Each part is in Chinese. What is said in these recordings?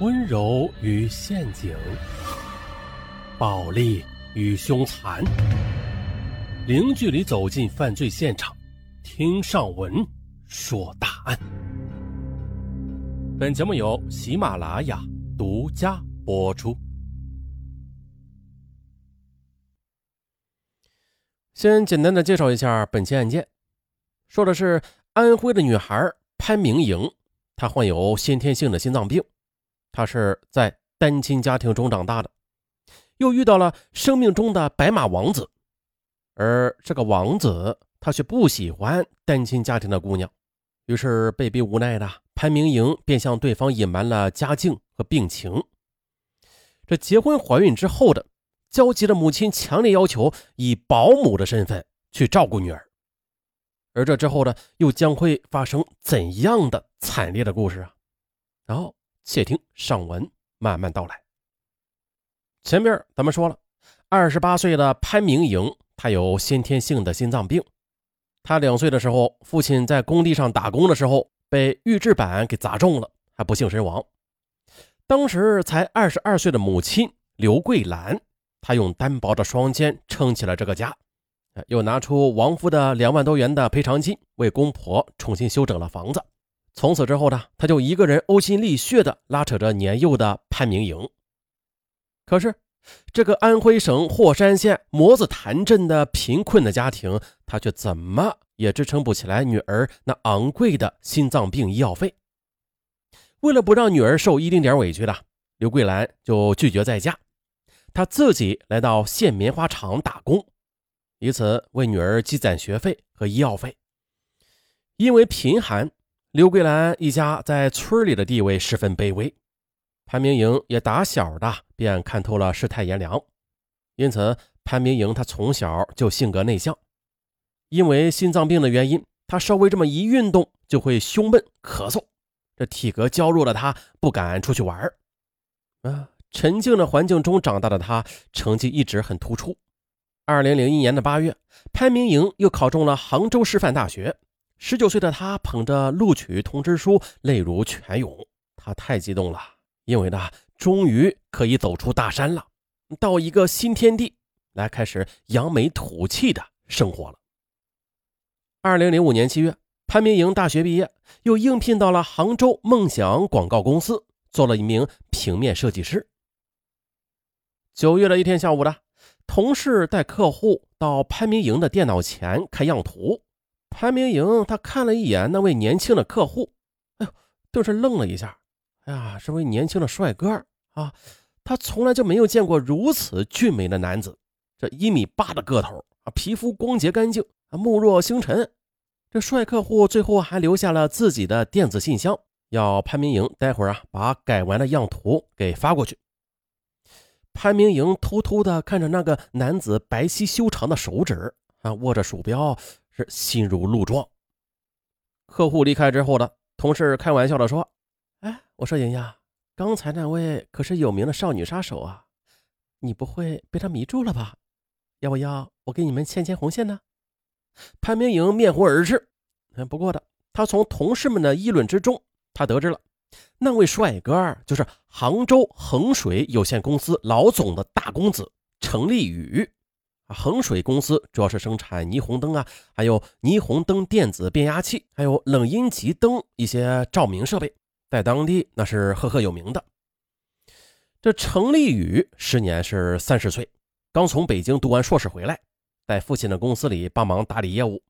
温柔与陷阱，暴力与凶残，零距离走进犯罪现场，听上文说大案。本节目由喜马拉雅独家播出。先简单的介绍一下本期案件，说的是安徽的女孩潘明颖，她患有先天性的心脏病。他是在单亲家庭中长大的，又遇到了生命中的白马王子，而这个王子他却不喜欢单亲家庭的姑娘，于是被逼无奈的潘明莹便向对方隐瞒了家境和病情。这结婚怀孕之后的焦急的母亲强烈要求以保姆的身份去照顾女儿，而这之后呢，又将会发生怎样的惨烈的故事啊？然后。且听上文慢慢道来。前面咱们说了，二十八岁的潘明颖，她有先天性的心脏病。她两岁的时候，父亲在工地上打工的时候被预制板给砸中了，还不幸身亡。当时才二十二岁的母亲刘桂兰，她用单薄的双肩撑起了这个家，又拿出亡夫的两万多元的赔偿金，为公婆重新修整了房子。从此之后呢，他就一个人呕心沥血地拉扯着年幼的潘明颖。可是，这个安徽省霍山县磨子潭镇的贫困的家庭，他却怎么也支撑不起来女儿那昂贵的心脏病医药费。为了不让女儿受一丁点委屈的，刘桂兰就拒绝再嫁，她自己来到县棉花厂打工，以此为女儿积攒学费和医药费。因为贫寒。刘桂兰一家在村里的地位十分卑微，潘明莹也打小的便看透了世态炎凉，因此潘明莹她从小就性格内向，因为心脏病的原因，她稍微这么一运动就会胸闷咳嗽，这体格娇弱的她不敢出去玩啊，沉静的环境中长大的她成绩一直很突出。二零零一年的八月，潘明莹又考中了杭州师范大学。十九岁的他捧着录取通知书，泪如泉涌。他太激动了，因为呢，终于可以走出大山了，到一个新天地来开始扬眉吐气的生活了。二零零五年七月，潘明莹大学毕业，又应聘到了杭州梦想广告公司，做了一名平面设计师。九月的一天下午的，同事带客户到潘明莹的电脑前看样图。潘明莹，他看了一眼那位年轻的客户，哎呦，顿时愣了一下。哎呀，这位年轻的帅哥啊，他从来就没有见过如此俊美的男子。这一米八的个头啊，皮肤光洁干净啊，目若星辰。这帅客户最后还留下了自己的电子信箱，要潘明莹待会儿啊把改完的样图给发过去。潘明莹偷偷的看着那个男子白皙修长的手指啊，握着鼠标。是心如鹿撞。客户离开之后的同事开玩笑的说：“哎，我说莹莹，刚才那位可是有名的少女杀手啊，你不会被他迷住了吧？要不要我给你们牵牵红线呢？”潘明莹面红耳赤。不过的，他从同事们的议论之中，他得知了那位帅哥就是杭州衡水有限公司老总的大公子程立宇。衡水公司主要是生产霓虹灯啊，还有霓虹灯电子变压器，还有冷阴极灯一些照明设备，在当地那是赫赫有名的。这程立宇时年是三十岁，刚从北京读完硕士回来，在父亲的公司里帮忙打理业务。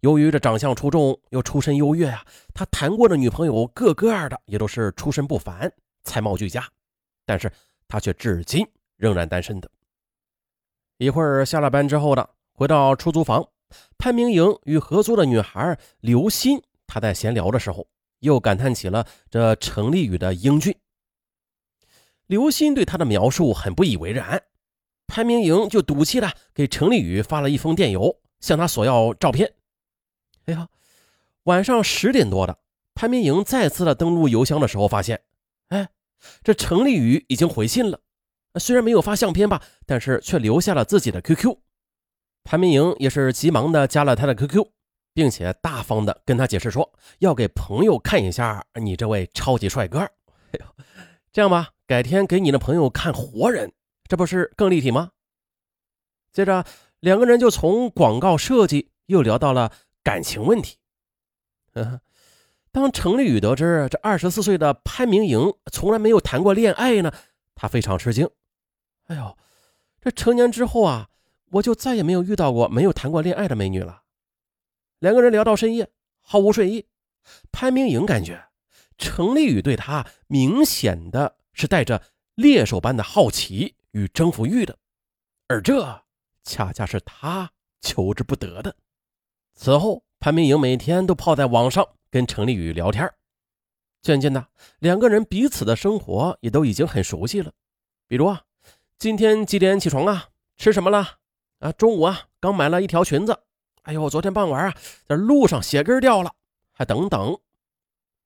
由于这长相出众又出身优越啊，他谈过的女朋友个个的也都是出身不凡、才貌俱佳，但是他却至今仍然单身的。一会儿下了班之后的，回到出租房，潘明莹与合租的女孩刘鑫，她在闲聊的时候，又感叹起了这程立宇的英俊。刘鑫对他的描述很不以为然，潘明莹就赌气的给程立宇发了一封电邮，向他索要照片。哎呀，晚上十点多的，潘明莹再次的登录邮箱的时候，发现，哎，这程立宇已经回信了。虽然没有发相片吧，但是却留下了自己的 QQ。潘明莹也是急忙的加了他的 QQ，并且大方的跟他解释说，要给朋友看一下你这位超级帅哥。哎呦，这样吧，改天给你的朋友看活人，这不是更立体吗？接着，两个人就从广告设计又聊到了感情问题。当程立宇得知这二十四岁的潘明莹从来没有谈过恋爱呢，他非常吃惊。哎呦，这成年之后啊，我就再也没有遇到过没有谈过恋爱的美女了。两个人聊到深夜，毫无睡意。潘明莹感觉程立宇对他明显的是带着猎手般的好奇与征服欲的，而这恰恰是他求之不得的。此后，潘明莹每天都泡在网上。跟程立宇聊天，渐渐的，两个人彼此的生活也都已经很熟悉了。比如啊，今天几点起床啊？吃什么了？啊，中午啊，刚买了一条裙子。哎呦，昨天傍晚啊，在路上鞋跟掉了。还等等。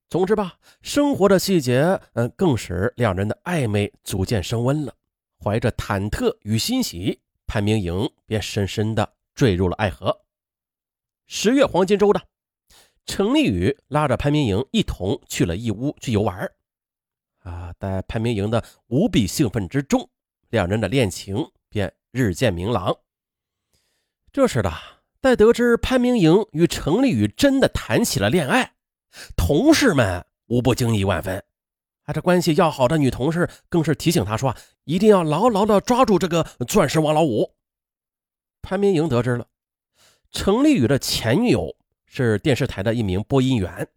总之吧，生活的细节，嗯，更使两人的暧昧逐渐升温了。怀着忐忑与欣喜，潘明莹便深深的坠入了爱河。十月黄金周的。程立宇拉着潘明莹一同去了义乌去游玩啊，在潘明莹的无比兴奋之中，两人的恋情便日渐明朗。这时的，在得知潘明莹与程丽宇真的谈起了恋爱，同事们无不惊异万分。啊，这关系要好的女同事更是提醒他说：“一定要牢牢的抓住这个钻石王老五。”潘明莹得知了程丽宇的前女友。是电视台的一名播音员，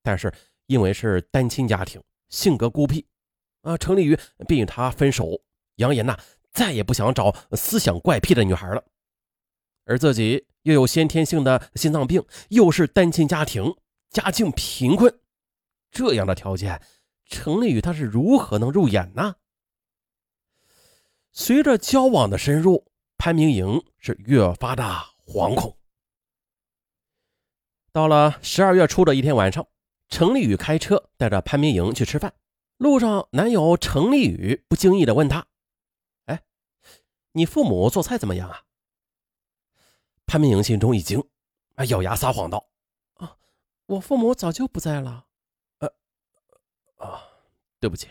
但是因为是单亲家庭，性格孤僻，啊，程丽宇便与他分手，扬言呐再也不想找思想怪癖的女孩了。而自己又有先天性的心脏病，又是单亲家庭，家境贫困，这样的条件，程丽宇他是如何能入眼呢？随着交往的深入，潘明莹是越发的惶恐。到了十二月初的一天晚上，程丽宇开车带着潘明莹去吃饭。路上，男友程丽宇不经意的问他：“，你父母做菜怎么样啊？”潘明颖心中一惊，啊，咬牙撒谎道：“啊，我父母早就不在了。”呃，啊，对不起。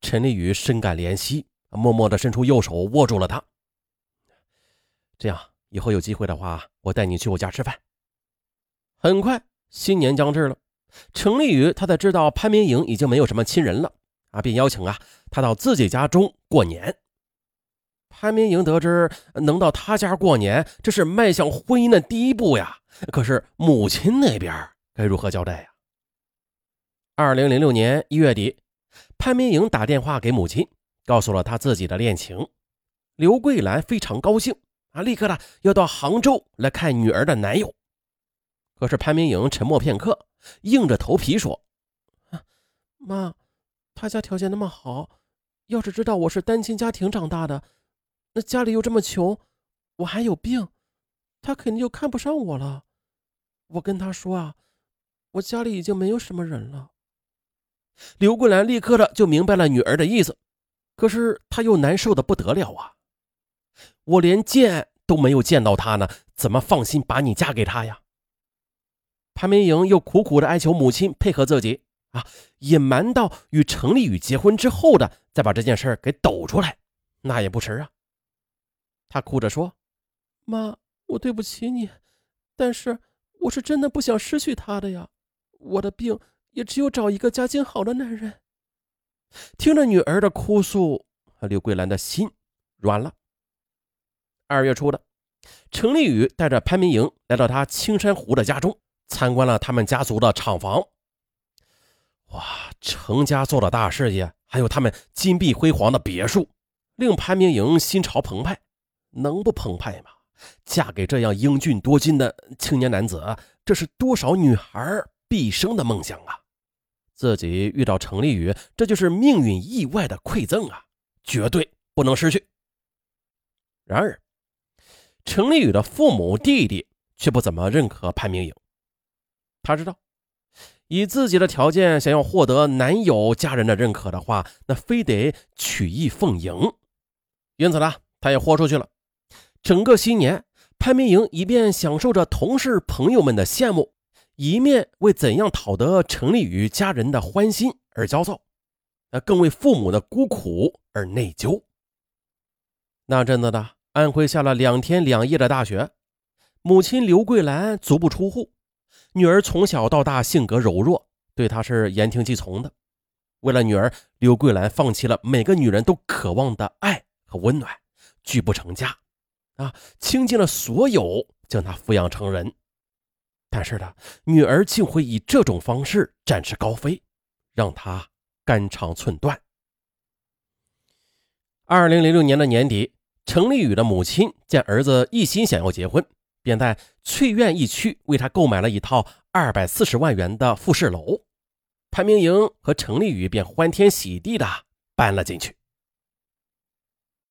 陈立宇深感怜惜，默默的伸出右手握住了他。这样，以后有机会的话，我带你去我家吃饭。很快，新年将至了。程立宇他才知道潘明颖已经没有什么亲人了啊，便邀请啊他到自己家中过年。潘明莹得知能到他家过年，这是迈向婚姻的第一步呀。可是母亲那边该如何交代呀？二零零六年一月底，潘明莹打电话给母亲，告诉了她自己的恋情。刘桂兰非常高兴啊，立刻的要到杭州来看女儿的男友。可是潘明莹沉默片刻，硬着头皮说：“妈，他家条件那么好，要是知道我是单亲家庭长大的，那家里又这么穷，我还有病，他肯定就看不上我了。我跟他说啊，我家里已经没有什么人了。”刘桂兰立刻的就明白了女儿的意思，可是她又难受的不得了啊！我连见都没有见到他呢，怎么放心把你嫁给他呀？潘明莹又苦苦的哀求母亲配合自己啊，隐瞒到与程丽宇结婚之后的，再把这件事给抖出来，那也不迟啊。他哭着说：“妈，我对不起你，但是我是真的不想失去他的呀。我的病也只有找一个家境好的男人。”听着女儿的哭诉，刘桂兰的心软了。二月初的，程立宇带着潘明莹来到他青山湖的家中。参观了他们家族的厂房，哇，程家做的大事业，还有他们金碧辉煌的别墅，令潘明莹心潮澎湃。能不澎湃吗？嫁给这样英俊多金的青年男子，这是多少女孩毕生的梦想啊！自己遇到程丽宇，这就是命运意外的馈赠啊，绝对不能失去。然而，程丽宇的父母弟弟却不怎么认可潘明颖。他知道，以自己的条件想要获得男友家人的认可的话，那非得曲意奉迎。因此呢，他也豁出去了。整个新年，潘明莹一边享受着同事朋友们的羡慕，一面为怎样讨得程丽宇家人的欢心而焦躁。呃，更为父母的孤苦而内疚。那阵子的安徽下了两天两夜的大雪，母亲刘桂兰足不出户，女儿从小到大性格柔弱，对她是言听计从的。为了女儿，刘桂兰放弃了每个女人都渴望的爱和温暖，拒不成家，啊，倾尽了所有将他抚养成人。但是呢，女儿竟会以这种方式展翅高飞，让他肝肠寸断。二零零六年的年底，程立宇的母亲见儿子一心想要结婚，便在翠苑一区为他购买了一套二百四十万元的复式楼。潘明莹和程立宇便欢天喜地的搬了进去。